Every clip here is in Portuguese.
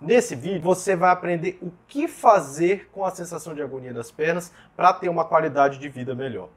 Nesse vídeo você vai aprender o que fazer com a sensação de agonia das pernas para ter uma qualidade de vida melhor.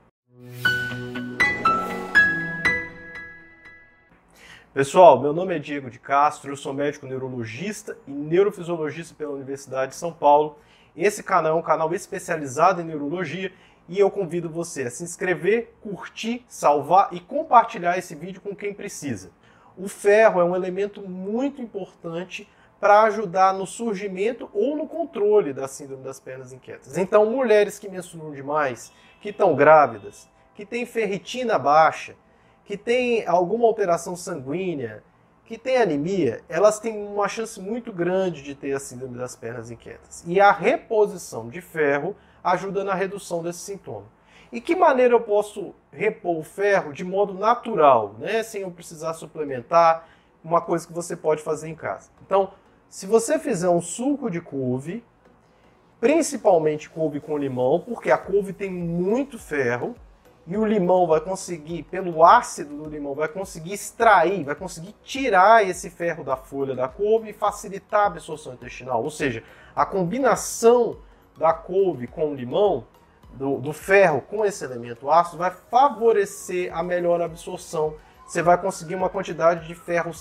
Pessoal, meu nome é Diego de Castro, eu sou médico neurologista e neurofisiologista pela Universidade de São Paulo. Esse canal é um canal especializado em neurologia e eu convido você a se inscrever, curtir, salvar e compartilhar esse vídeo com quem precisa. O ferro é um elemento muito importante para ajudar no surgimento ou no controle da síndrome das pernas inquietas. Então, mulheres que menstruam demais, que estão grávidas, que têm ferritina baixa, que têm alguma alteração sanguínea, que têm anemia, elas têm uma chance muito grande de ter a síndrome das pernas inquietas. E a reposição de ferro ajuda na redução desse sintoma. E que maneira eu posso repor o ferro de modo natural, né? sem eu precisar suplementar, uma coisa que você pode fazer em casa. Então, se você fizer um suco de couve, principalmente couve com limão, porque a couve tem muito ferro, e o limão vai conseguir, pelo ácido do limão, vai conseguir extrair, vai conseguir tirar esse ferro da folha da couve e facilitar a absorção intestinal. Ou seja, a combinação da couve com o limão, do, do ferro com esse elemento ácido, vai favorecer a melhor absorção. Você vai conseguir uma quantidade de ferro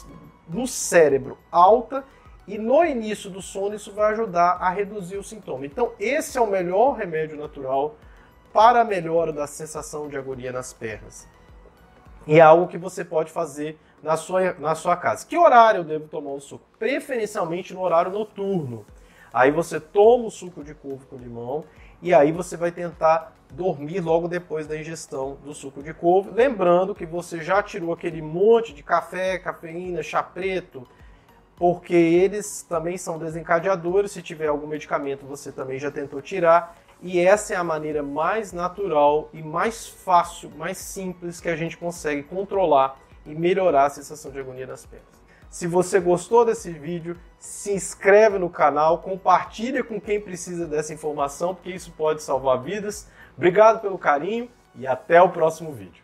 no cérebro alta e no início do sono isso vai ajudar a reduzir o sintoma. Então, esse é o melhor remédio natural para a melhora da sensação de agonia nas pernas. E é algo que você pode fazer na sua, na sua casa. Que horário eu devo tomar o suco? Preferencialmente no horário noturno. Aí você toma o suco de couve com limão e aí você vai tentar dormir logo depois da ingestão do suco de couve. Lembrando que você já tirou aquele monte de café, cafeína, chá preto, porque eles também são desencadeadores. Se tiver algum medicamento, você também já tentou tirar. E essa é a maneira mais natural e mais fácil, mais simples que a gente consegue controlar e melhorar a sensação de agonia das pernas. Se você gostou desse vídeo, se inscreve no canal, compartilha com quem precisa dessa informação, porque isso pode salvar vidas. Obrigado pelo carinho e até o próximo vídeo.